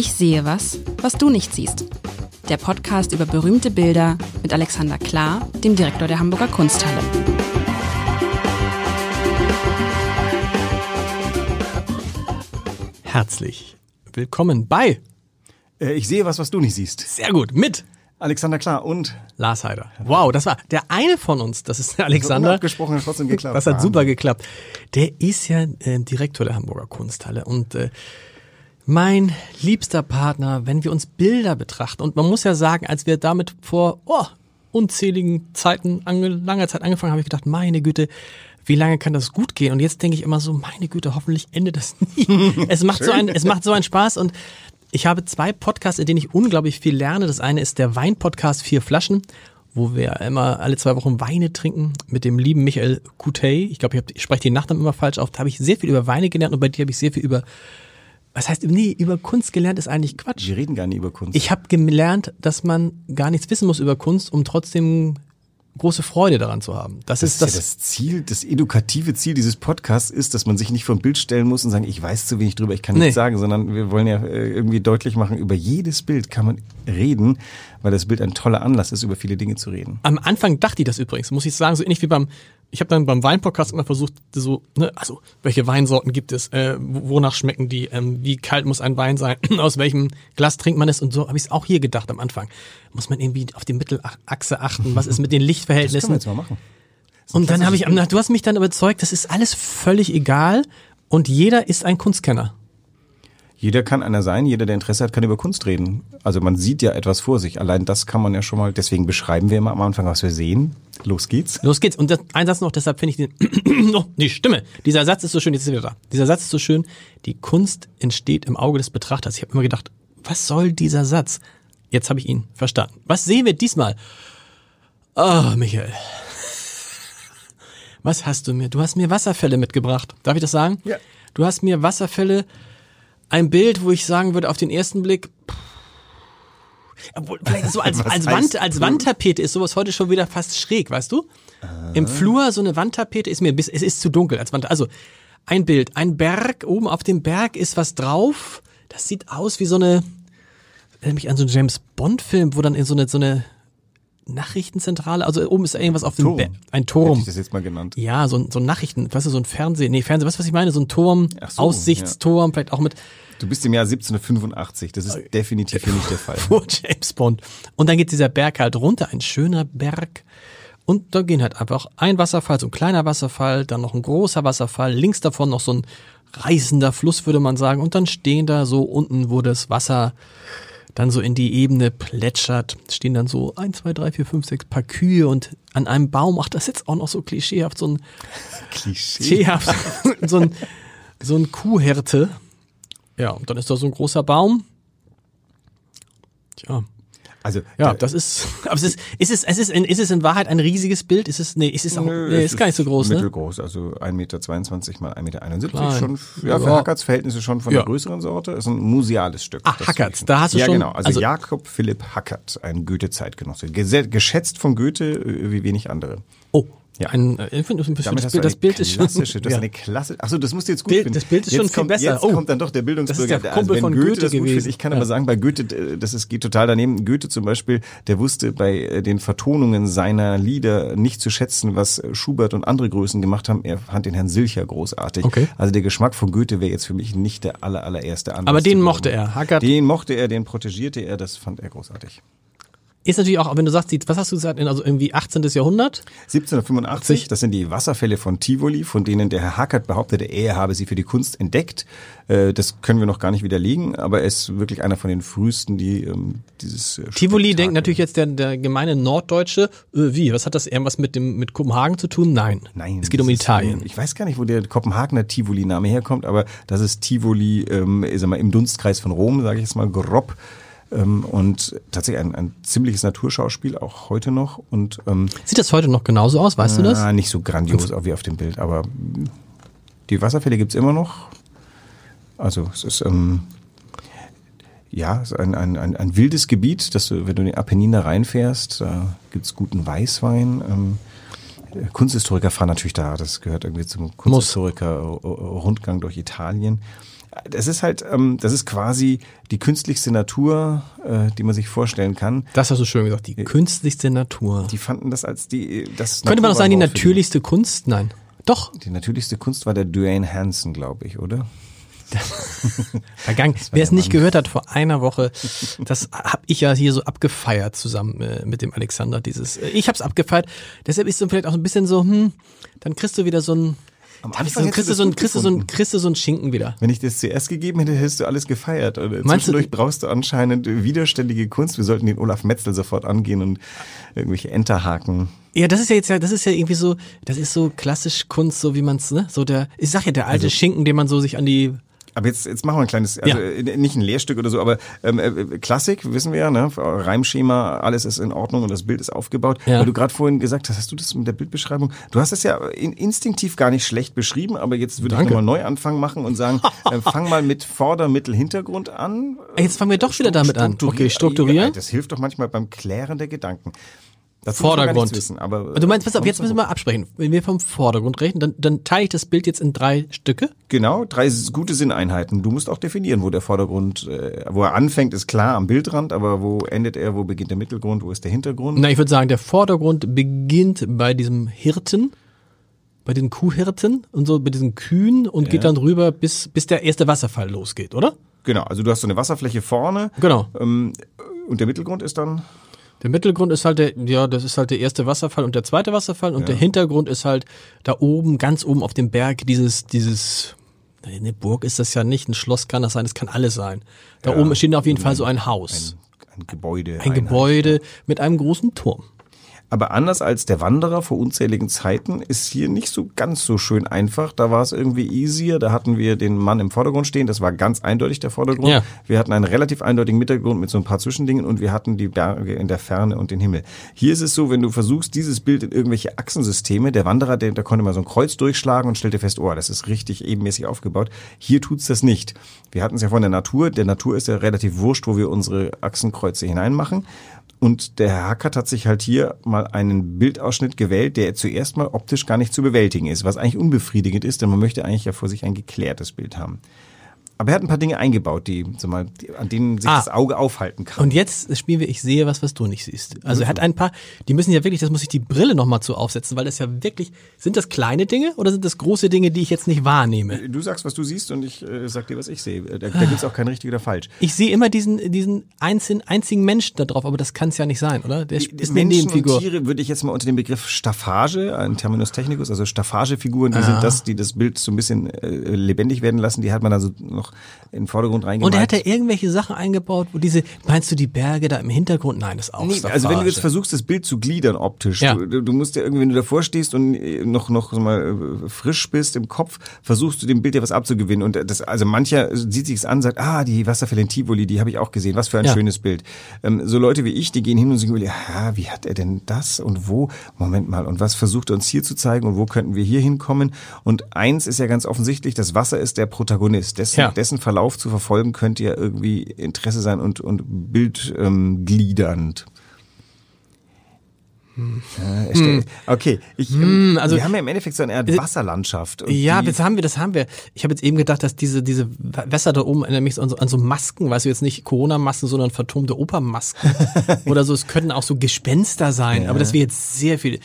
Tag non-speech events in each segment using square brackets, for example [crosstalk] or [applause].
Ich sehe was, was du nicht siehst. Der Podcast über berühmte Bilder mit Alexander Klar, dem Direktor der Hamburger Kunsthalle. Herzlich willkommen bei Äh, ich sehe was, was du nicht siehst. Sehr gut mit Alexander Klar und Lars Heider. Wow, das war der eine von uns, das ist der Alexander. abgesprochen hat trotzdem geklappt. Das hat super geklappt. Der ist ja äh, Direktor der Hamburger Kunsthalle und äh, mein liebster Partner, wenn wir uns Bilder betrachten. Und man muss ja sagen, als wir damit vor oh, unzähligen Zeiten, ange, langer Zeit angefangen haben, habe ich gedacht, meine Güte, wie lange kann das gut gehen? Und jetzt denke ich immer so, meine Güte, hoffentlich endet das [laughs] nie. es macht so ein, es macht so einen Spaß und ich habe zwei Podcasts, in denen ich unglaublich viel lerne. Das eine ist der Wein-Podcast Vier Flaschen, wo wir immer alle zwei Wochen Weine trinken mit dem lieben Michael Kutey. Ich glaube, ich, hab- ich spreche den Nachnamen immer falsch auf. Da habe ich sehr viel über Weine gelernt und bei dir habe ich sehr viel über, was heißt, nee, über Kunst gelernt ist eigentlich Quatsch. Wir reden gar nicht über Kunst. Ich habe gelernt, dass man gar nichts wissen muss über Kunst, um trotzdem große Freude daran zu haben. Das, das ist ist ja das. das Ziel, das edukative Ziel dieses Podcasts ist, dass man sich nicht vor ein Bild stellen muss und sagen, ich weiß zu wenig drüber, ich kann Nee. nichts sagen, sondern wir wollen ja äh, irgendwie deutlich machen, über jedes Bild kann man reden, weil das Bild ein toller Anlass ist, über viele Dinge zu reden. Am Anfang dachte ich das übrigens, muss ich sagen, so ähnlich wie beim, ich habe dann beim Weinpodcast immer versucht, so, ne, also welche Weinsorten gibt es, äh, wo- wonach schmecken die, ähm, wie kalt muss ein Wein sein, [clears throat] aus welchem Glas trinkt man es und so habe ich es auch hier gedacht am Anfang. Muss man irgendwie auf die Mittelachse achten, was ist mit den Das können wir Lichtverhältnissen? jetzt mal machen. Und dann habe ich, du hast mich dann überzeugt, das ist alles völlig egal und jeder ist ein Kunstkenner. Jeder kann einer sein, jeder, der Interesse hat, kann über Kunst reden. Also man sieht ja etwas vor sich. Allein das kann man ja schon mal, deswegen beschreiben wir immer am Anfang, was wir sehen. Los geht's. Los geht's. Und das, ein Satz noch, deshalb finde ich den, [clears throat] oh, die Stimme. Dieser Satz ist so schön, jetzt ist er wieder da. Dieser Satz ist so schön. Die Kunst entsteht im Auge des Betrachters. Ich habe immer gedacht, was soll dieser Satz? Jetzt habe ich ihn verstanden. Was sehen wir diesmal? Ah, Michael. Was hast du mir? Du hast mir Wasserfälle mitgebracht. Darf ich das sagen? Ja. Du hast mir Wasserfälle, ein Bild, wo ich sagen würde, auf den ersten Blick, pff, obwohl, vielleicht so als, [laughs] als, Wand, als? Wandtapete ist sowas heute schon wieder fast schräg, weißt du? Im Flur so eine Wandtapete ist mir, bis, es ist zu dunkel als Wand. Also ein Bild, ein Berg, oben auf dem Berg ist was drauf. Das sieht aus wie so eine, erinnert mich an so einen James Bond Film, wo dann in so eine, so eine Nachrichtenzentrale, also oben ist irgendwas auf dem Turm. Berg, ein Hätte Turm. ich das jetzt mal genannt. Ja, so ein, so ein Nachrichten, weißt du, so ein Fernsehen, nee, Fernsehen, weißt du, was ich meine? So ein Turm, so, Aussichtsturm, vielleicht auch mit Du bist im Jahr 1785. Das ist definitiv hier nicht der Fall. [laughs] vor James Bond. Und dann geht dieser Berg halt runter, ein schöner Berg. Und da gehen halt einfach ein Wasserfall, so ein kleiner Wasserfall, dann noch ein großer Wasserfall, links davon noch so ein reißender Fluss, würde man sagen. Und dann stehen da so unten, wo das Wasser dann so in die Ebene plätschert, stehen dann so ein, zwei, drei, vier, fünf, sechs Paar Kühe und an einem Baum, ach, das ist jetzt auch noch so klischeehaft, so ein [laughs] Klischee. Klischeehaft, [laughs] so ein, so ein Kuhhirte. Ja, und dann ist da so ein großer Baum. Tja, Also ja, da- das ist, [laughs] aber es ist, ist es, es ist, in, ist es in Wahrheit ein riesiges Bild? Ist es, nee, ist es auch, nee, ist gar nicht so groß, ne? Mittelgroß, also 1,22 Meter mal 1,71 Meter. Klein. Schon, ja, für Ja. Hackerts Verhältnisse schon von Ja. der größeren Sorte. Ist ein museales Stück. Ah, Das Hackerts, da hast du ja, schon- genau. Also, also- Jakob Philipp Hackert, ein Goethe-Zeitgenosse. Geschätzt von Goethe äh, wie wenig andere. Oh, Ja. ein, äh, finde, das, Damit das, hast Bild, du das eine Bild ist schon, klassische, das ja. ist eine Klasse. Achso, das musst du jetzt gut Bild- finden. das Bild ist jetzt schon viel kommt, besser. Jetzt Oh. kommt dann doch der Bildungsbürger. Das ist der Kumpel wenn von Goethe, Goethe das gut gewesen. findet, Ich kann Ja. aber sagen, bei Goethe, äh, das ist, geht total daneben. Goethe zum Beispiel, der wusste bei äh, den Vertonungen seiner Lieder nicht zu schätzen, was Schubert und andere Größen gemacht haben. Er fand den Herrn Silcher großartig. Okay. Also der Geschmack von Goethe wäre jetzt für mich nicht der aller, allererste Anlass. Aber den mochte er. Hackert Den mochte er, den protegierte er, das fand er großartig. Ist natürlich auch, wenn du sagst, die, was hast du gesagt, also irgendwie 18. Jahrhundert? 1785, das sind die Wasserfälle von Tivoli, von denen der Herr Hackert behauptete, er habe sie für die Kunst entdeckt. Äh, Das können wir noch gar nicht widerlegen, aber er ist wirklich einer von den frühesten, die ähm, dieses äh, Tivoli Spektakel- denkt natürlich jetzt der, der gemeine Norddeutsche, äh, wie, was hat das irgendwas mit dem, mit Kopenhagen zu tun? Nein. Nein, Es geht um das ist, Italien. ähm, Ich weiß gar nicht, wo der Kopenhagener Tivoli-Name herkommt, aber das ist Tivoli ähm, ich sag mal, im Dunstkreis von Rom, sage ich jetzt mal grob. Ähm, und tatsächlich ein, ein ziemliches Naturschauspiel, auch heute noch. Und ähm, Sieht das heute noch genauso aus, weißt du das? Nicht so grandios auch wie auf dem Bild, aber die Wasserfälle gibt's immer noch. Also es ist ähm, ja es ist ein, ein, ein, ein wildes Gebiet, dass du, wenn du in die Apennine reinfährst, da gibt's guten Weißwein. Ähm, Kunsthistoriker fahren natürlich da, das gehört irgendwie zum Kunsthistoriker-Rundgang durch Italien. Das ist halt, ähm, das ist quasi die künstlichste Natur, äh, die man sich vorstellen kann. Das hast du schön gesagt, die künstlichste Natur. Die fanden das als die, das Könnte man auch sagen, die natürlichste Kunst? Nein. Doch, Die natürlichste Kunst war der Dwayne Hansen, glaube ich, oder? [laughs] vergangen. Wer es nicht gehört hat vor einer Woche, das habe ich ja hier so abgefeiert zusammen äh, mit dem Alexander. Dieses, äh, ich habe es abgefeiert. Deshalb ist so vielleicht auch so ein bisschen so, hm, dann kriegst du wieder so ein, Am Anfang kriegst hättest du so ein, kriegst du so ein, kriegst du so ein Schinken wieder. Wenn ich das zuerst gegeben hätte, hättest du alles gefeiert. Und Meinst du- zwischendurch brauchst du anscheinend widerständige Kunst. Wir sollten den Olaf Metzel sofort angehen und irgendwelche Enterhaken. Ja, das ist ja jetzt ja, das ist ja irgendwie so, das ist so klassisch Kunst, so wie man's, ne, so der, ich sag ja, der alte Schinken, den man so sich an die, Aber jetzt, jetzt machen wir ein kleines, also Ja. äh, nicht ein Lehrstück oder so, aber ähm, äh, Klassik, wissen wir ja, ne? Reimschema, alles ist in Ordnung und das Bild ist aufgebaut. Ja. Weil du gerade vorhin gesagt hast, hast du das mit der Bildbeschreibung? Du hast es ja in, instinktiv gar nicht schlecht beschrieben, aber jetzt würde ich nochmal Neuanfang machen und sagen, [laughs] äh, fang mal mit Vorder-, Mittel-, Hintergrund an. Jetzt fangen wir doch wieder damit an. Okay, strukturieren. Das hilft doch manchmal beim Klären der Gedanken. Das Vordergrund. Wissen, aber, du meinst, pass auf, jetzt müssen wir absprechen. Wenn wir vom Vordergrund reden, dann, dann teile ich das Bild jetzt in drei Stücke. Genau, drei gute Sinneinheiten. Du musst auch definieren, wo der Vordergrund, äh, wo er anfängt, ist klar am Bildrand, aber wo endet er, wo beginnt der Mittelgrund, wo ist der Hintergrund? Na, ich würde sagen, der Vordergrund beginnt bei diesem Hirten, bei den Kuhhirten und so, bei diesen Kühen und geht dann rüber, bis, bis der erste Wasserfall losgeht, oder? Genau, also du hast so eine Wasserfläche vorne Genau. ähm, und der Mittelgrund ist dann, Der Mittelgrund ist halt der, ja, das ist halt der erste Wasserfall und der zweite Wasserfall und der Hintergrund ist halt da oben, ganz oben auf dem Berg, dieses, dieses, eine Burg ist das ja nicht, ein Schloss kann das sein, das kann alles sein. Da oben steht auf jeden Fall so ein Haus. ein Gebäude. Ein. Gebäude mit einem großen Turm. Aber anders als der Wanderer vor unzähligen Zeiten ist hier nicht so ganz so schön einfach. Da war es irgendwie easier. Da hatten wir den Mann im Vordergrund stehen. Das war ganz eindeutig der Vordergrund. Ja. Wir hatten einen relativ eindeutigen Mittelgrund mit so ein paar Zwischendingen und wir hatten die Berge in der Ferne und den Himmel. Hier ist es so, wenn du versuchst, dieses Bild in irgendwelche Achsensysteme, der Wanderer, der, der konnte mal so ein Kreuz durchschlagen und stellte fest, oh, das ist richtig ebenmäßig aufgebaut. Hier tut's das nicht. Wir hatten es ja von der Natur. Der Natur ist ja relativ wurscht, wo wir unsere Achsenkreuze hineinmachen. Und der Herr Hackert hat sich halt hier mal einen Bildausschnitt gewählt, der zuerst mal optisch gar nicht zu bewältigen ist, was eigentlich unbefriedigend ist, denn man möchte eigentlich ja vor sich ein geklärtes Bild haben. Aber er hat ein paar Dinge eingebaut, die, sag mal, die, an denen sich Ah. das Auge aufhalten kann. Und jetzt spielen wir Ich sehe was, was du nicht siehst. Also er hat ein paar, die müssen ja wirklich, das muss ich die Brille nochmal zu aufsetzen, weil das ja wirklich, sind das kleine Dinge oder sind das große Dinge, die ich jetzt nicht wahrnehme? du sagst, was du siehst und ich äh, sag dir, was ich sehe. Da, da gibt's auch kein richtig oder falsch. Ich sehe immer diesen, diesen einzigen, einzigen Menschen da drauf, aber das kann es ja nicht sein, oder? Der ist eine Menschen Nebenfigur. und Tiere würde ich jetzt mal unter dem Begriff Staffage, ein Terminus technicus, also Staffagefiguren, die sind das, die das Bild so ein bisschen äh, lebendig werden lassen, die hat man also noch in den Vordergrund reingemalt. Und er hat da irgendwelche Sachen eingebaut, wo diese, meinst du die Berge da im Hintergrund? Nein, das ist auch Nee, Staffage. also wenn du jetzt versuchst, das Bild zu gliedern optisch, Ja. du, du musst ja irgendwie, wenn du davor stehst und äh, noch noch so mal äh, frisch bist im Kopf, versuchst du dem Bild ja was abzugewinnen und das also mancher sieht sich's an, sagt, ah, die Wasserfälle in Tivoli, die habe ich auch gesehen, was für ein Ja. schönes Bild. Ähm, so Leute wie ich, die gehen hin und sagen, ja, wie hat er denn das und wo? Moment mal, und was versucht er uns hier zu zeigen und wo könnten wir hier hinkommen? Und eins ist ja ganz offensichtlich, das Wasser ist der Protagonist, dessen, Ja. Dessen Verlauf zu verfolgen könnte ja irgendwie Interesse sein und und Bild ähm. Ja, erstell- Okay, ich, ähm, also- wir haben ja im Endeffekt so eine Art Wasserlandschaft. und Ja, das haben wir, das haben wir. Ich habe jetzt eben gedacht, dass diese, diese Wässer da oben erinnern mich so an so, an so Masken, weißt du, jetzt nicht Corona-Masken, sondern vertonte Opermasken. [laughs] Oder so, es könnten auch so Gespenster sein, aber das wäre jetzt sehr viel.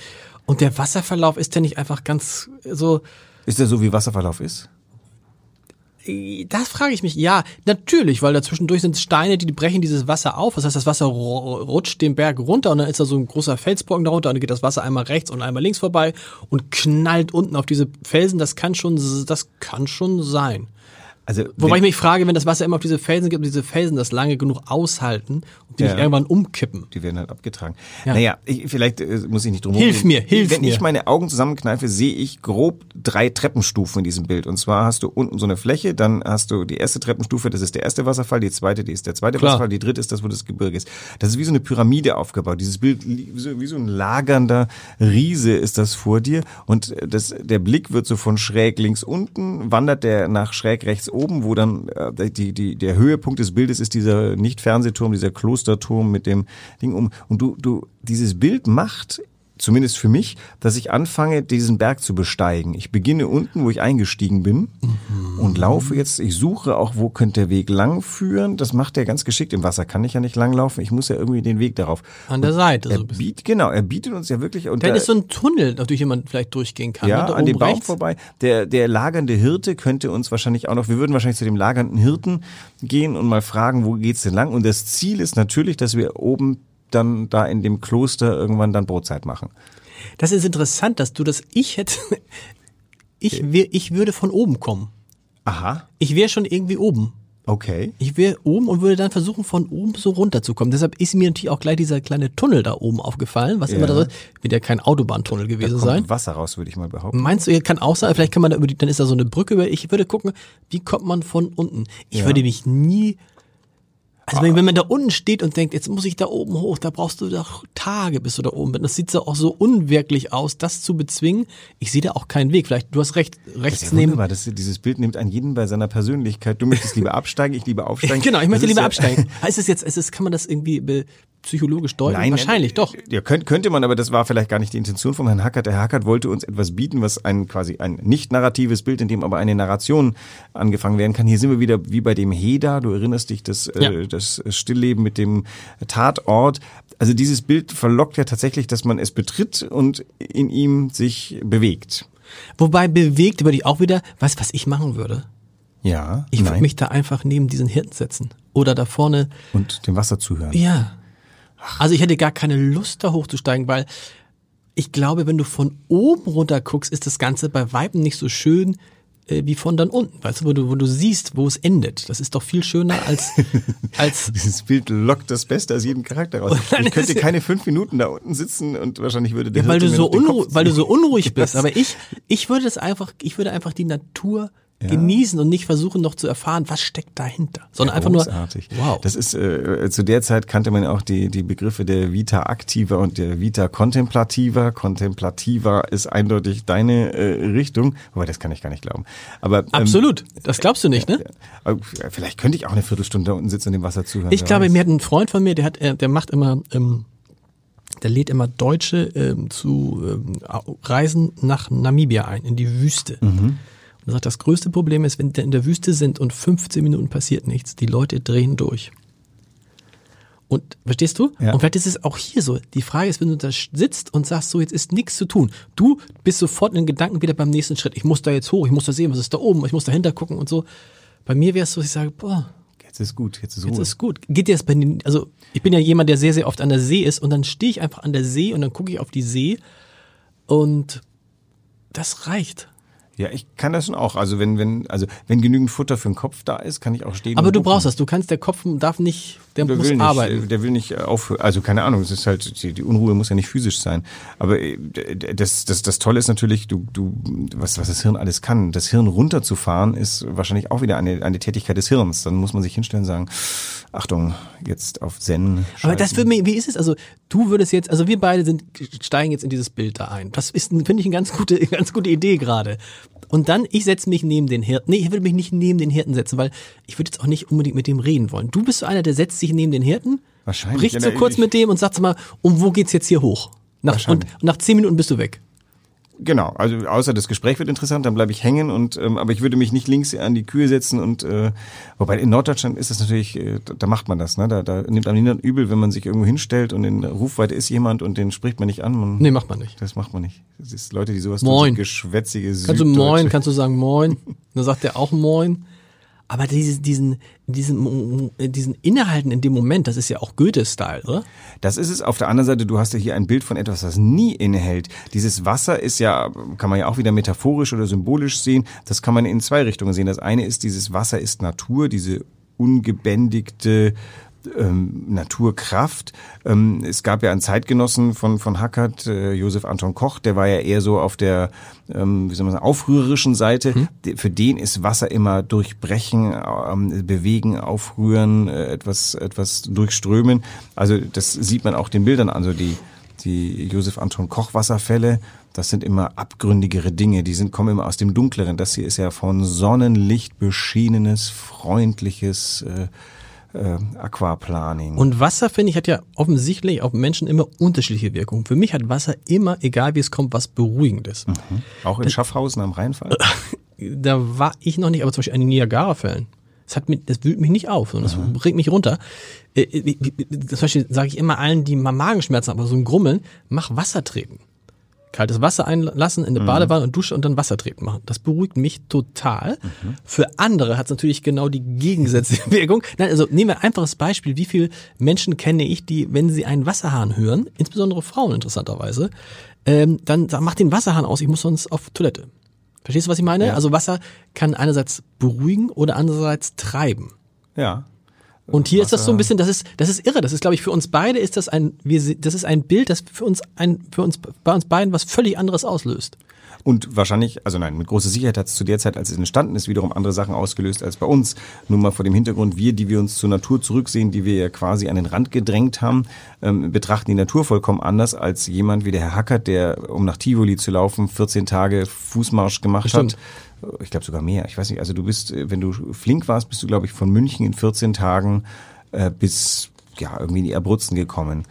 Und der Wasserverlauf ist ja nicht einfach ganz so, ist der so, wie Wasserverlauf ist? Das frage ich mich. Ja, natürlich, weil dazwischendurch sind Steine, die brechen dieses Wasser auf. Das heißt, das Wasser ru- rutscht den Berg runter und dann ist da so ein großer Felsbrocken darunter und dann geht das Wasser einmal rechts und einmal links vorbei und knallt unten auf diese Felsen. Das kann schon, das kann schon sein. Also, Wobei wenn- ich mich frage, wenn das Wasser immer auf diese Felsen gibt und diese Felsen das lange genug aushalten und die Ja. nicht irgendwann umkippen. Die werden halt abgetragen. Ja. Naja, ich, vielleicht äh, muss ich nicht drum Hilf mir, hilf Wenn mir. ich meine Augen zusammenkneife, sehe ich grob drei Treppenstufen in diesem Bild. Und zwar hast du unten so eine Fläche, dann hast du die erste Treppenstufe, das ist der erste Wasserfall, die zweite, die ist der zweite Klar. Wasserfall, die dritte ist das, wo das Gebirge ist. Das ist wie so eine Pyramide aufgebaut. Dieses Bild, li- wie so, wie so ein lagernder Riese ist das vor dir. Und äh, das, der Blick wird so von schräg links unten, wandert der nach schräg rechts oben, wo dann äh, die, die, der Höhepunkt des Bildes ist dieser nicht Fernsehturm, dieser Klosterturm mit dem Ding um. Und du, du, dieses Bild macht zumindest für mich, dass ich anfange, diesen Berg zu besteigen. Ich beginne unten, wo ich eingestiegen bin mhm. und laufe jetzt, ich suche auch, wo könnte der Weg lang führen. Das macht er ganz geschickt. Im Wasser kann ich ja nicht langlaufen. Ich muss ja irgendwie den Weg darauf. An der Seite. Er so bietet, genau, er bietet uns ja wirklich. Und Vielleicht ist so ein Tunnel, durch den man vielleicht durchgehen kann. Ja, ne? an dem Baum vorbei. Der, der lagernde Hirte könnte uns wahrscheinlich auch noch, wir würden wahrscheinlich zu dem lagernden Hirten gehen und mal fragen, wo geht's denn lang? Und das Ziel ist natürlich, dass wir oben dann da in dem Kloster irgendwann dann Brotzeit machen. Das ist interessant, dass du das, ich hätte, [laughs] ich, wär, ich würde von oben kommen. Aha. Ich wäre schon irgendwie oben. Okay. Ich wäre oben und würde dann versuchen, von oben so runterzukommen. Deshalb ist mir natürlich auch gleich dieser kleine Tunnel da oben aufgefallen, was ja. immer da ist. Wird ja kein Autobahntunnel gewesen da kommt sein. Wasser raus, würde ich mal behaupten. Meinst du, kann auch sein, vielleicht kann man da über die, dann ist da so eine Brücke über. Ich würde gucken, wie kommt man von unten? Ich ja. würde mich nie also wenn, wenn man da unten steht und denkt, jetzt muss ich da oben hoch, da brauchst du doch Tage, bis du da oben bist. Das sieht so auch so unwirklich aus, das zu bezwingen. Ich sehe da auch keinen Weg. Vielleicht, du hast recht, rechts. Wunderbar, das, dieses Bild nimmt an jeden bei seiner Persönlichkeit. Du möchtest lieber absteigen, ich lieber aufsteigen. [laughs] genau, ich möchte lieber ja absteigen. [laughs] Heißt es jetzt, ist es, kann man das irgendwie psychologisch deuten? Nein, wahrscheinlich äh, doch. Ja, könnte, könnte man, aber das war vielleicht gar nicht die Intention von Herrn Hackert. Der Herr Hackert wollte uns etwas bieten, was ein quasi ein nicht narratives Bild, in dem aber eine Narration angefangen werden kann. Hier sind wir wieder wie bei dem Heda. Du erinnerst dich, das, äh, ja. äh, das Stillleben mit dem Tatort. Also dieses Bild verlockt ja tatsächlich, dass man es betritt und in ihm sich bewegt. Wobei bewegt würde ich auch wieder, weißt was ich machen würde? Ja. Ich würde mich da einfach neben diesen Hirten setzen. Oder da vorne. Und dem Wasser zuhören. Ja. Also ich hätte gar keine Lust, da hochzusteigen, weil ich glaube, wenn du von oben runter guckst, ist das Ganze bei Weiben nicht so schön äh, wie von dann unten. Weißt du, wo du, wo du siehst, wo es endet. Das ist doch viel schöner als, [laughs] als. Dieses Bild lockt das Beste aus jedem Charakter raus. Ich könnte keine fünf Minuten da unten sitzen und wahrscheinlich würde der ja, weil du so unruhig, weil du so unruhig bist. Aber ich, ich würde es einfach, ich würde einfach die Natur ja. genießen und nicht versuchen noch zu erfahren, was steckt dahinter, sondern ja, einfach großartig. nur wow. Das ist äh, zu der Zeit kannte man auch die die Begriffe der Vita activa und der Vita contemplativa. Contemplativa ist eindeutig deine äh, Richtung, wobei das kann ich gar nicht glauben. Aber ähm, absolut, das glaubst du nicht, ne? Äh, vielleicht könnte ich auch eine Viertelstunde da unten sitzen und dem Wasser zuhören. Ich glaube, weiß. mir hat ein Freund von mir, der hat, der macht immer ähm, der lädt immer Deutsche ähm, zu ähm, Reisen nach Namibia ein, in die Wüste. Mhm. Er sagt, das größte Problem ist, wenn die in der Wüste sind und 15 Minuten passiert nichts, die Leute drehen durch. Und verstehst du? Ja. Und vielleicht ist es auch hier so. Die Frage ist, wenn du da sitzt und sagst, so jetzt ist nichts zu tun. Du bist sofort in den Gedanken wieder beim nächsten Schritt. Ich muss da jetzt hoch, ich muss da sehen, was ist da oben, ich muss dahinter gucken und so. Bei mir wäre es so, ich sage, boah, jetzt ist gut, jetzt ist Ruhe. Jetzt ist gut. Geht dir das bei den, also ich bin ja jemand, der sehr, sehr oft an der See ist und dann stehe ich einfach an der See und dann gucke ich auf die See und das reicht. Ja, ich kann das schon auch. Also wenn, wenn, also wenn genügend Futter für den Kopf da ist, kann ich auch stehen. Aber du buchen. brauchst das. Du kannst, der Kopf darf nicht, der, der muss will arbeiten. Nicht, der will nicht aufhören. Also keine Ahnung. Es ist halt die, die, Unruhe muss ja nicht physisch sein. Aber äh, das, das, das Tolle ist natürlich, du, du, was, was das Hirn alles kann. Das Hirn runterzufahren ist wahrscheinlich auch wieder eine, eine Tätigkeit des Hirns. Dann muss man sich hinstellen und sagen, Achtung, jetzt auf Zen. Schalten. Aber das für mich, wie ist es? Also du würdest jetzt, also wir beide sind steigen jetzt in dieses Bild da ein. Das ist, finde ich, eine ganz gute, [laughs] ganz gute Idee gerade. Und dann, ich setze mich neben den Hirten. Nee, ich würde mich nicht neben den Hirten setzen, weil ich würde jetzt auch nicht unbedingt mit dem reden wollen. Du bist so einer, der setzt sich neben den Hirten, Wahrscheinlich, spricht so kurz mit dem und sagt mal, um wo geht's jetzt hier hoch? Nach, und, und nach zehn Minuten bist du weg. Genau, also außer das Gespräch wird interessant, dann bleibe ich hängen und ähm, aber ich würde mich nicht links an die Kühe setzen und äh, wobei in Norddeutschland ist das natürlich, äh, da macht man das, ne? Da, da nimmt einem niemand übel, wenn man sich irgendwo hinstellt und in Rufweite ist jemand und den spricht man nicht an. Man, nee, macht man nicht. Das macht man nicht. Das ist Leute, die sowas moin. tun, so geschwätzige Kannst du moin, kannst du sagen moin. [laughs] dann sagt er auch moin. Aber dieses, diesen, diesen, diesen Innehalten in dem Moment, das ist ja auch Goethe-Style, oder? Das ist es. Auf der anderen Seite, du hast ja hier ein Bild von etwas, das nie innehält. Dieses Wasser ist ja, kann man ja auch wieder metaphorisch oder symbolisch sehen. Das kann man in zwei Richtungen sehen. Das eine ist, dieses Wasser ist Natur, diese ungebändigte ähm, Naturkraft. Ähm, es gab ja einen Zeitgenossen von, von Hackert, äh, Josef Anton Koch, der war ja eher so auf der, ähm, wie soll man sagen, aufrührerischen Seite. Hm. Für den ist Wasser immer durchbrechen, ähm, bewegen, aufrühren, äh, etwas, etwas durchströmen. Also das sieht man auch den Bildern an, so die, die Josef Anton Koch Wasserfälle. Das sind immer abgründigere Dinge, die sind, kommen immer aus dem Dunkleren. Das hier ist ja von Sonnenlicht beschienenes, freundliches, äh, äh, Aquaplaning. Und Wasser, finde ich, hat ja offensichtlich auf Menschen immer unterschiedliche Wirkungen. Für mich hat Wasser immer, egal wie es kommt, was Beruhigendes. Mhm. Auch in Schaffhausen am Rheinfall? [laughs] Da war ich noch nicht, aber zum Beispiel an den Niagara-Fällen. Das, hat mich, das wühlt mich nicht auf, sondern das bringt mich runter. Äh, äh, Zum Beispiel sage ich immer allen, die mal Magenschmerzen haben, aber so ein Grummeln, mach Wasser treten. Kaltes Wasser einlassen in eine Badewanne und Dusche und dann Wasser treten machen. Das beruhigt mich total. Für andere hat es natürlich genau die gegensätzliche [laughs] Wirkung. Nein, also nehmen wir ein einfaches Beispiel. Wie viele Menschen kenne ich, die, wenn sie einen Wasserhahn hören, insbesondere Frauen interessanterweise, ähm, dann sagen, mach den Wasserhahn aus, ich muss sonst auf Toilette. Verstehst du, was ich meine? Ja. Also Wasser kann einerseits beruhigen oder andererseits treiben. ja. Und hier ist das so ein Wasser- bisschen, das ist, das ist irre. Das ist, glaube ich, für uns beide ist das ein, wir, das ist ein Bild, das für uns ein, für uns, bei uns beiden was völlig anderes auslöst. Und wahrscheinlich, also nein, mit großer Sicherheit hat es zu der Zeit, als es entstanden ist, wiederum andere Sachen ausgelöst als bei uns. Nur mal vor dem Hintergrund, wir, die wir uns zur Natur zurücksehen, die wir ja quasi an den Rand gedrängt haben, ähm, betrachten die Natur vollkommen anders als jemand wie der Herr Hackert, der, um nach Tivoli zu laufen, 14 Tage Fußmarsch gemacht Stimmt. hat. Ich glaube sogar mehr. Ich weiß nicht, also du bist, äh, wenn du flink warst, bist du, glaube ich, von München in 14 Tagen äh, bis ja irgendwie in die Abruzzen gekommen.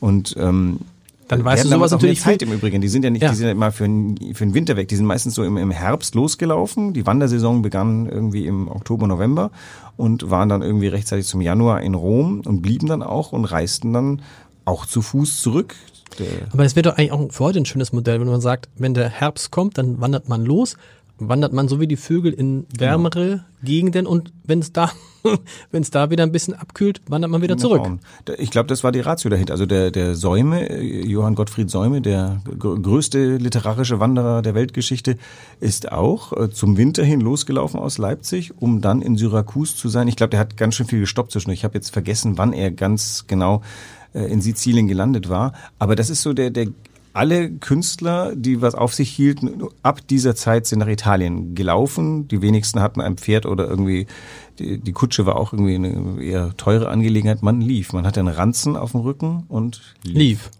Und ähm, Dann weißt du sowas auch mehr natürlich Zeit im Übrigen. Die sind ja nicht, Ja. die sind ja immer für den, für den Winter weg. Die sind meistens so im, im Herbst losgelaufen. Die Wandersaison begann irgendwie im Oktober, November und waren dann irgendwie rechtzeitig zum Januar in Rom und blieben dann auch und reisten dann auch zu Fuß zurück. Aber das wäre doch eigentlich auch für heute ein schönes Modell, wenn man sagt, wenn der Herbst kommt, dann wandert man los, wandert man so wie die Vögel in wärmere Gegenden und wenn es da, [laughs] wenn es da wieder ein bisschen abkühlt, wandert man wieder zurück. Ich glaube, das war die Ratio dahinter. Also der, der Säume, äh, Johann Gottfried Säume, der gr- größte literarische Wanderer der Weltgeschichte, ist auch äh, zum Winter hin losgelaufen aus Leipzig, um dann in Syrakus zu sein. Ich glaube, der hat ganz schön viel gestoppt zwischen. Ich habe jetzt vergessen, wann er ganz genau äh, in Sizilien gelandet war. Aber das ist so der, der alle Künstler, die was auf sich hielten, ab dieser Zeit sind nach Italien gelaufen. Die wenigsten hatten ein Pferd oder irgendwie, die, die Kutsche war auch irgendwie eine eher teure Angelegenheit. Man lief. Man hatte einen Ranzen auf dem Rücken und lief. Lief.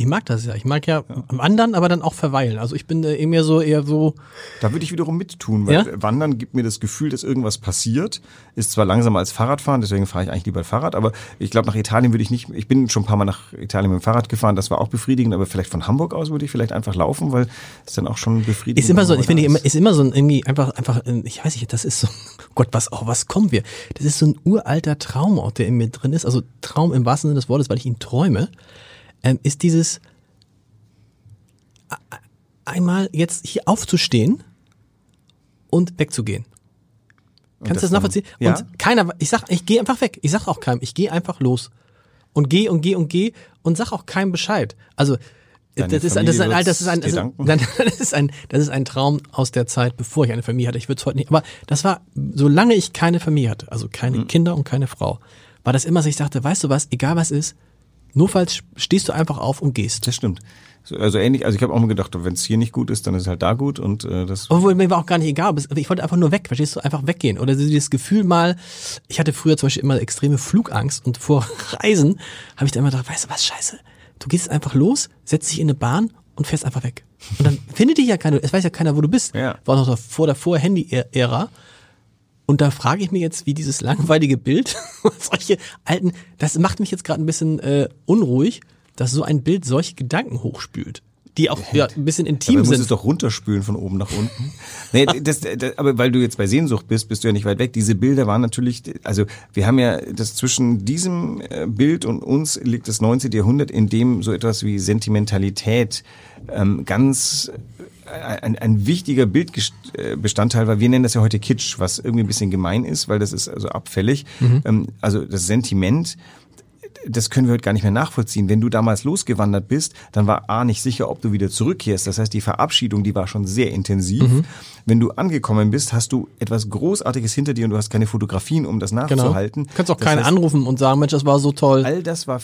Ich mag das ja. Ich mag ja, wandern, aber dann auch verweilen. Also ich bin äh, eher mehr so eher so, Da würde ich wiederum mittun, weil Ja? Wandern gibt mir das Gefühl, dass irgendwas passiert. Ist zwar langsamer als Fahrradfahren, deswegen fahre ich eigentlich lieber Fahrrad, aber ich glaube, nach Italien würde ich nicht, ich bin schon ein paar Mal nach Italien mit dem Fahrrad gefahren, das war auch befriedigend, aber vielleicht von Hamburg aus würde ich vielleicht einfach laufen, weil es dann auch schon befriedigend ist immer so, ich finde ist. immer so ein irgendwie einfach, einfach, äh, ich weiß nicht, das ist so, [laughs] Gott, was, oh, was kommen wir? Das ist so ein uralter Traumort, der in mir drin ist. Also Traum im wahrsten Sinne des Wortes, weil ich ihn träume, ähm, ist dieses einmal jetzt hier aufzustehen und wegzugehen. Kannst du das nachvollziehen? ja. Und keiner, ich sag, ich gehe einfach weg. Ich sag auch keinem, ich gehe einfach los. Und geh und geh und geh und sag auch keinem Bescheid. Also, Deine das ist, ein, das ist ein, ist ist, [laughs] das ist ein, das ist ein Traum aus der Zeit, bevor ich eine Familie hatte. Ich würde es heute nicht, aber das war, solange ich keine Familie hatte, also keine Mhm. Kinder und keine Frau, war das immer so, ich dachte, weißt du was, egal was ist, notfalls stehst du einfach auf und gehst. Das stimmt. So, also ähnlich, also ich habe auch mal gedacht, wenn es hier nicht gut ist, dann ist es halt da gut und äh, das Obwohl mir war auch gar nicht egal, aber ich wollte einfach nur weg, verstehst du, einfach weggehen. Oder dieses Gefühl mal, ich hatte früher zum Beispiel immer extreme Flugangst und vor [laughs] Reisen habe ich dann immer gedacht, weißt du was, scheiße, du gehst einfach los, setzt dich in eine Bahn und fährst einfach weg. Und dann [laughs] findet dich ja keiner, es weiß ja keiner, wo du bist. Ja. War noch vor der Vor-Handy-Ära. Und da frage ich mich jetzt, wie dieses langweilige Bild, [laughs] solche alten, das macht mich jetzt gerade ein bisschen äh, unruhig, dass so ein Bild solche Gedanken hochspült, die auch ja, ein bisschen intim muss sind. es doch runterspülen von oben nach unten. nee, [laughs] das, das, aber weil du jetzt bei Sehnsucht bist, bist du ja nicht weit weg. Diese Bilder waren natürlich, also wir haben ja das zwischen diesem äh, Bild und uns liegt das 19. Jahrhundert, in dem so etwas wie Sentimentalität ähm, ganz äh, ein, ein wichtiger Bildbestandteil war. Wir nennen das ja heute Kitsch, was irgendwie ein bisschen gemein ist, weil das ist also abfällig. Ähm, also das Sentiment das können wir heute gar nicht mehr nachvollziehen. Wenn du damals losgewandert bist, dann war A nicht sicher, ob du wieder zurückkehrst. Das heißt, die Verabschiedung, die war schon sehr intensiv. Mhm. Wenn du angekommen bist, hast du etwas Großartiges hinter dir und du hast keine Fotografien, um das Genau. nachzuhalten. Du kannst auch Das keinen heißt, anrufen und sagen, Mensch, das war so toll. All das war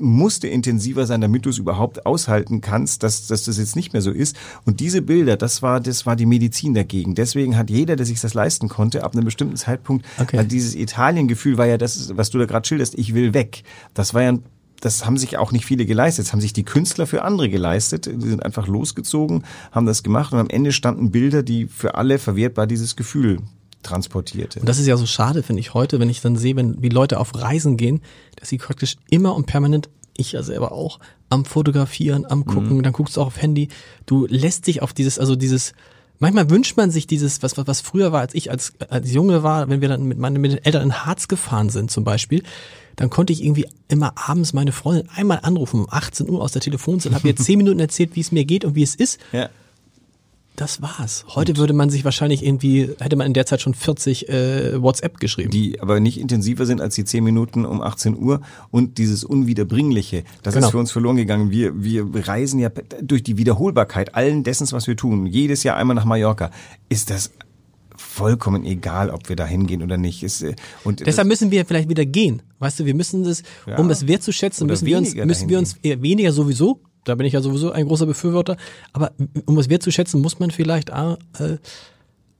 musste intensiver sein, damit du es überhaupt aushalten kannst, dass, dass das jetzt nicht mehr so ist. Und diese Bilder, das war, das war die Medizin dagegen. Deswegen hat jeder, der sich das leisten konnte, ab einem bestimmten Zeitpunkt, Okay. dieses Italien-Gefühl war ja das, was du da gerade schilderst, ich will weg. Das war ja ein das haben sich auch nicht viele geleistet. Das haben sich die Künstler für andere geleistet. Die sind einfach losgezogen, haben das gemacht und am Ende standen Bilder, die für alle verwertbar dieses Gefühl transportierte. Und das ist ja so schade, finde ich heute, wenn ich dann sehe, wenn, wie Leute auf Reisen gehen, dass sie praktisch immer und permanent, ich ja selber auch, am Fotografieren, am Gucken, dann guckst du auch auf Handy. Du lässt dich auf dieses, also dieses, manchmal wünscht man sich dieses, was, was, was früher war, als ich als, als Junge war, wenn wir dann mit meinen, mit den Eltern in Harz gefahren sind zum Beispiel, dann konnte ich irgendwie immer abends meine Freundin einmal anrufen um 18 Uhr aus der Telefonzelle, habe ihr [laughs] zehn Minuten erzählt, wie es mir geht und wie es ist. Ja. Das war's. Heute würde man sich wahrscheinlich irgendwie, hätte man in der Zeit schon 40 äh, WhatsApp geschrieben. die aber nicht intensiver sind als die 10 Minuten um 18 Uhr und dieses Unwiederbringliche, das Genau. ist für uns verloren gegangen. Wir, wir reisen ja durch die Wiederholbarkeit allen dessen, was wir tun, jedes Jahr einmal nach Mallorca, ist das vollkommen egal, ob wir da hingehen oder nicht. Ist, äh, und Deshalb müssen wir vielleicht wieder gehen. Weißt du, wir müssen das, Ja. um es wertzuschätzen, müssen wir uns, müssen wir uns eher weniger sowieso. Da bin ich ja sowieso ein großer Befürworter. Aber um es wertzuschätzen, muss man vielleicht äh,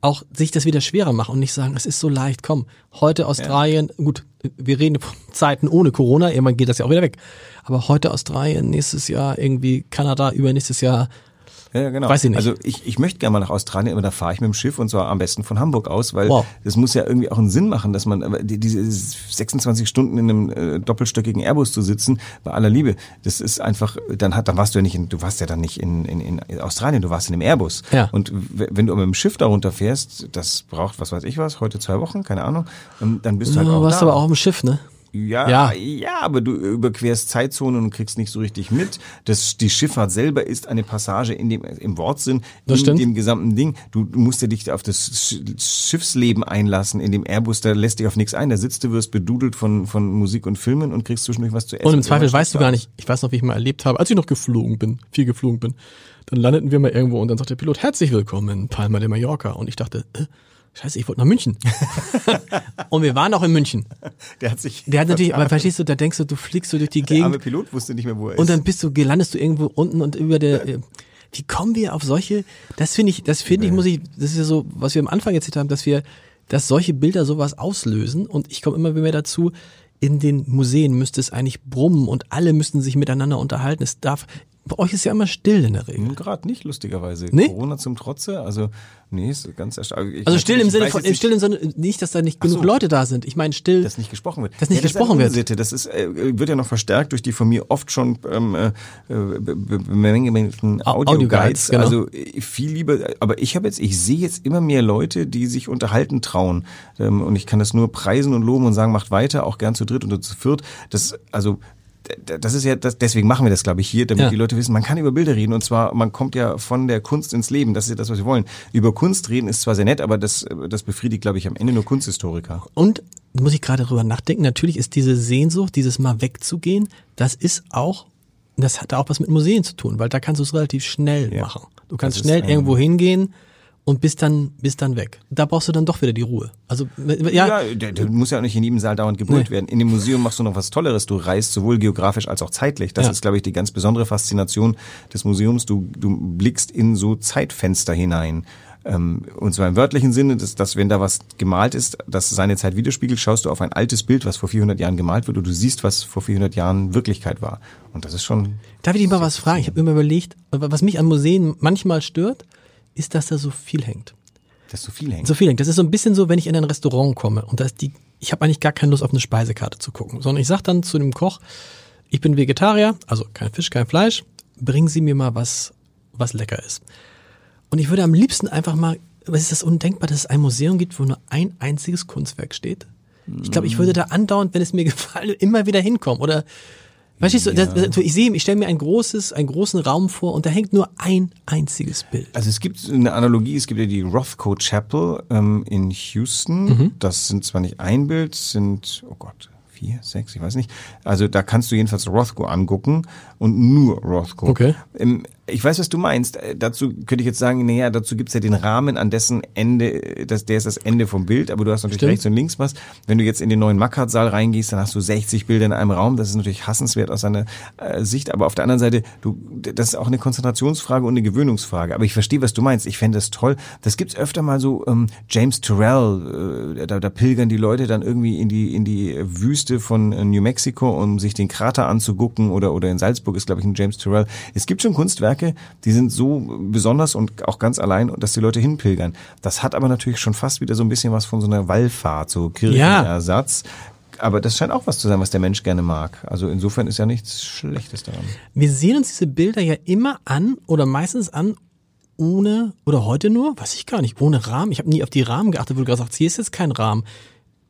auch sich das wieder schwerer machen und nicht sagen, es ist so leicht. Komm, heute Australien, gut, wir reden von Zeiten ohne Corona, irgendwann geht das ja auch wieder weg. Aber heute Australien, nächstes Jahr irgendwie Kanada, übernächstes Jahr Ja, ja, genau. Weiß ich nicht. Also ich, ich möchte gerne mal nach Australien, aber da fahre ich mit dem Schiff und zwar am besten von Hamburg aus, weil Wow. das muss ja irgendwie auch einen Sinn machen, dass man die- diese 26 Stunden in einem äh, doppelstöckigen Airbus zu sitzen, bei aller Liebe, das ist einfach, dann hat, dann warst du ja nicht, in, du warst ja dann nicht in, in, in Australien, du warst in einem Airbus. Ja. Und wenn du mit dem Schiff darunter fährst, das braucht, was weiß ich was, heute zwei Wochen, keine Ahnung, ähm, dann bist du halt du auch warst da. aber auch im Schiff, ne? Ja, Ja. ja, aber du überquerst Zeitzonen und kriegst nicht so richtig mit. Das, die Schifffahrt selber ist eine Passage in dem, im Wortsinn, Das in stimmt. dem gesamten Ding. Du, du musst ja dich auf das Sch- Schiffsleben einlassen. In dem Airbus, da lässt dich auf nichts ein. Da sitzt du, wirst bedudelt von, von Musik und Filmen und kriegst zwischendurch was zu essen. Und im Zweifel weißt du gar nicht, ich weiß noch, wie ich mal erlebt habe, als ich noch geflogen bin, viel geflogen bin, dann landeten wir mal irgendwo und dann sagt der Pilot, herzlich willkommen in Palma de Mallorca. Und ich dachte, äh, scheiße, ich wollte nach München. [laughs] und wir waren auch in München. Der hat sich, Der hat natürlich, aber verstehst du, da denkst du, du fliegst so durch die der arme Gegend Pilot wusste nicht mehr, wo er ist. und dann bist du, landest du irgendwo unten und über der, äh, wie kommen wir auf solche, das finde ich, das finde ich, muss ich, das ist ja so, was wir am Anfang erzählt haben, dass wir, dass solche Bilder sowas auslösen und ich komme immer mehr dazu, in den Museen müsste es eigentlich brummen und alle müssten sich miteinander unterhalten. Es darf, bei euch ist ja immer still in der Regel. Gerade nicht, lustigerweise. Nee? Corona zum Trotze, also, nee, ist ganz erstaunlich. Also still im Sinne von, im nicht- still im Sinne, nicht, dass da nicht genug so. Leute da sind. Ich meine still. dass nicht gesprochen wird. Dass nicht ja, das gesprochen wird. Unsitte. Das ist, äh, wird ja noch verstärkt durch die von mir oft schon ähm, äh, be- be- bemängelten Au- Audio-Guides. Audio-Guides, genau. Also äh, viel lieber, aber ich habe jetzt, ich sehe jetzt immer mehr Leute, die sich unterhalten trauen. Ähm, und ich kann das nur preisen und loben und sagen, macht weiter, auch gern zu dritt oder zu viert. Das, also das ist ja, das, deswegen machen wir das, glaube ich, hier, damit Ja. die Leute wissen, man kann über Bilder reden und zwar, man kommt ja von der Kunst ins Leben, das ist ja das, was wir wollen. Über Kunst reden ist zwar sehr nett, aber das, das befriedigt, glaube ich, am Ende nur Kunsthistoriker. Und muss ich gerade drüber nachdenken, natürlich ist diese Sehnsucht, dieses mal wegzugehen, das ist auch, das hat auch was mit Museen zu tun, weil da kannst du es relativ schnell Ja. machen. Du kannst schnell irgendwo hingehen und bist dann, bist dann weg. Da brauchst du dann doch wieder die Ruhe. Also, ja, Ja, der, der muss ja auch nicht in jedem Saal dauernd gebrüllt Nee. werden. In dem Museum machst du noch was Tolleres. Du reist sowohl geografisch als auch zeitlich. Das Ja. ist, glaube ich, die ganz besondere Faszination des Museums. Du, du blickst in so Zeitfenster hinein. Ähm, und zwar im wörtlichen Sinne, dass, dass wenn da was gemalt ist, das seine Zeit widerspiegelt, schaust du auf ein altes Bild, was vor 400 Jahren gemalt wird und du siehst, was vor 400 Jahren Wirklichkeit war. Und das ist schon... darf ich dich mal was fragen? Ich habe immer überlegt, was mich an Museen manchmal stört, ist, dass da so viel hängt. Das so viel hängt. So viel hängt. Das ist so ein bisschen so, wenn ich in ein Restaurant komme und da ist die, ich habe eigentlich gar keine Lust auf eine Speisekarte zu gucken, sondern ich sag dann zu dem Koch, ich bin Vegetarier, also kein Fisch, kein Fleisch, bringen Sie mir mal was, was lecker ist. Und ich würde am liebsten einfach mal, was ist das undenkbar, dass es ein Museum gibt, wo nur ein einziges Kunstwerk steht? Ich glaube, ich würde da andauernd, wenn es mir [laughs] gefallen, immer wieder hinkommen. Oder Verstehst du, das, das, ich sehe, ich stelle mir ein großes, einen großen Raum vor und da hängt nur ein einziges Bild. Also es gibt eine Analogie, es gibt ja die Rothko Chapel ähm, in Houston. Mhm. Das sind zwar nicht ein Bild, sind, oh Gott, vier, sechs, ich weiß nicht. Also da kannst du jedenfalls Rothko angucken und nur Rothko. Okay. Ähm, ich weiß, was du meinst. Äh, Dazu könnte ich jetzt sagen, naja, dazu gibt's ja den Rahmen, an dessen Ende, äh, das, der ist das Ende vom Bild, aber du hast natürlich Stimmt. rechts und links was. Wenn du jetzt in den neuen Mackert-Saal reingehst, dann hast du 60 Bilder in einem Raum. Das ist natürlich hassenswert aus seiner äh, Sicht, aber auf der anderen Seite, du, das ist auch eine Konzentrationsfrage und eine Gewöhnungsfrage. Aber ich verstehe, was du meinst. Ich fände das toll. Das gibt's öfter mal so, ähm, James Turrell, äh, da, da pilgern die Leute dann irgendwie in die, in die Wüste von äh, New Mexico, um sich den Krater anzugucken oder, oder in Salzburg ist, glaube ich, ein James Turrell. Es gibt schon Kunstwerke, Kunstwerke, die sind so besonders und auch ganz allein, dass die Leute hinpilgern. Das hat aber natürlich schon fast wieder so ein bisschen was von so einer Wallfahrt, so Kirchenersatz. Aber das scheint auch was zu sein, was der Mensch gerne mag. Also insofern ist ja nichts Schlechtes daran. Wir sehen uns diese Bilder ja immer an oder meistens an ohne oder heute nur, weiß ich gar nicht, ohne Rahmen. Ich habe nie auf die Rahmen geachtet, wo du gerade sagst, hier ist jetzt kein Rahmen.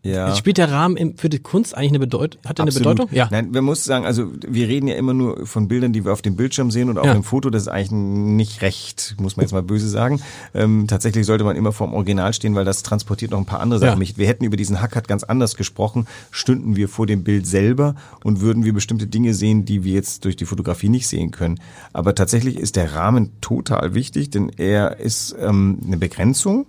Ja. Spielt der Rahmen für die Kunst eigentlich eine Bedeutung? Hat der eine. Bedeutung? Ja. Nein, wir muss sagen, also wir reden ja immer nur von Bildern, die wir auf dem Bildschirm sehen oder auf Ja. dem Foto. Das ist eigentlich nicht recht, muss man jetzt mal böse sagen. Ähm, tatsächlich sollte man immer vorm Original stehen, weil das transportiert noch ein paar andere Ja. Sachen. mit. Wir hätten über diesen Hackert ganz anders gesprochen, stünden wir vor dem Bild selber und würden wir bestimmte Dinge sehen, die wir jetzt durch die Fotografie nicht sehen können. Aber tatsächlich ist der Rahmen total wichtig, denn er ist ähm, eine Begrenzung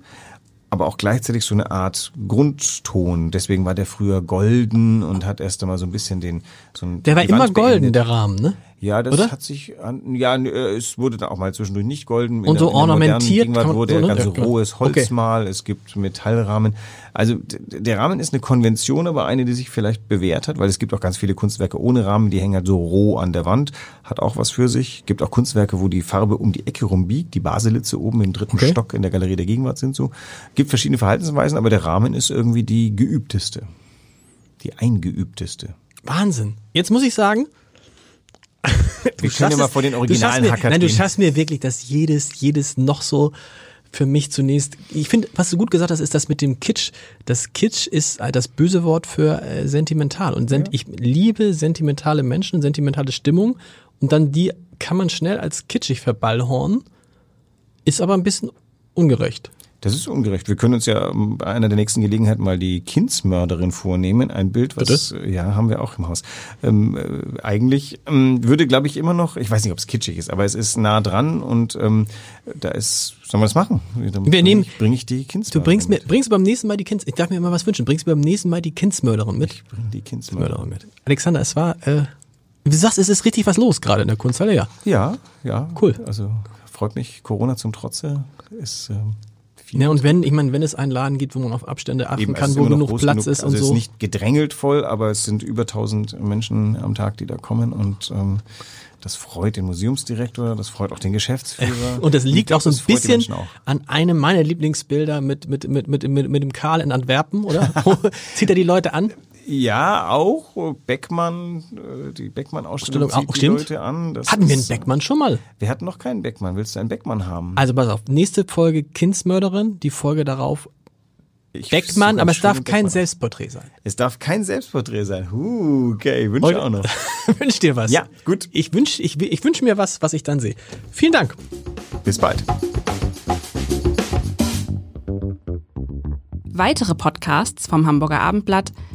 aber auch gleichzeitig so eine Art Grundton. Deswegen war der früher golden und hat erst einmal so ein bisschen den so ein, Der war immer golden, beendet. der Rahmen, ne? Ja, das oder? hat sich an, ja, äh, es wurde dann auch mal zwischendurch nicht golden. In Und so der- in der modernen ornamentiert Gegenwart kann man- wurde so, ne? ganz Ja, rohes Okay. Holzmal, es gibt Metallrahmen. Also der Rahmen ist eine Konvention, aber eine, die sich vielleicht bewährt hat, weil es gibt auch ganz viele Kunstwerke ohne Rahmen, die hängen halt so roh an der Wand, hat auch was für sich. Gibt auch Kunstwerke, wo die Farbe um die Ecke rumbiegt, die Baselitze oben im dritten Okay. Stock in der Galerie der Gegenwart sind so. Gibt verschiedene Verhaltensweisen, aber der Rahmen ist irgendwie die geübteste. Die eingeübteste. Wahnsinn. Jetzt muss ich sagen, Wir können schaffst ja es- vor den du originalen schaffst mir, Hackert Nein, du schaffst mir wirklich, dass jedes, jedes noch so für mich zunächst. Ich finde, was du gut gesagt hast, ist das mit dem Kitsch. Das Kitsch ist äh, das böse Wort für äh, sentimental. Und sent ich liebe sentimentale Menschen, sentimentale Stimmung. Und dann die kann man schnell als kitschig verballhornen. Ist aber ein bisschen ungerecht. Das ist ungerecht. Wir können uns ja ähm, bei einer der nächsten Gelegenheiten mal die Kindsmörderin vornehmen. Ein Bild, was äh, ja haben wir auch im Haus. Ähm, äh, eigentlich ähm, würde, glaube ich, immer noch, ich weiß nicht, ob es kitschig ist, aber es ist nah dran und ähm, da ist, sollen wir das machen? Dann Wir bring nehmen- ich, bring ich die Du Kindsmörderin. bringst mir, mit. bringst du beim nächsten Mal die Kinds, ich darf mir immer was wünschen, bringst du beim nächsten Mal die Kindsmörderin mit? Ich bring die Kindsmörderin. Mörderin mit. Alexander, es war, äh, wie du sagst, es ist richtig was los gerade in der Kunsthalle, ja. Ja, ja. Cool. Also freut mich, Corona zum Trotze ist ähm, viel. Ja, und wenn, ich meine, wenn es einen Laden gibt, wo man auf Abstände achten Eben, es kann, wo genug Platz genug. ist also und es so. ist nicht gedrängelt voll, aber es sind über 1000 Menschen am Tag, die da kommen und ähm, das freut den Museumsdirektor, das freut auch den Geschäftsführer. [laughs] und das liegt auch so ein bisschen an einem meiner Lieblingsbilder mit, mit, mit, mit, mit, mit dem Karl in Antwerpen, oder? [laughs] Zieht er die Leute an? Ja, auch Beckmann, äh, die Beckmann-Ausstellung Ausstellung zieht auch, die stimmt. Leute an. Das Hatten wir einen Beckmann schon mal? Wir hatten noch keinen Beckmann. Willst du einen Beckmann haben? Also pass auf, nächste Folge Kindsmörderin, die Folge darauf Ich Beckmann, aber es darf kein Beckmann. Selbstporträt sein. Es darf kein Selbstporträt sein. Huh, okay, wünsche Heute- auch noch. [laughs] Wünsch dir was. Ja, gut. Ich wünsch, ich, ich wünsch mir was, was ich dann sehe. Vielen Dank. Bis bald. Weitere Podcasts vom Hamburger Abendblatt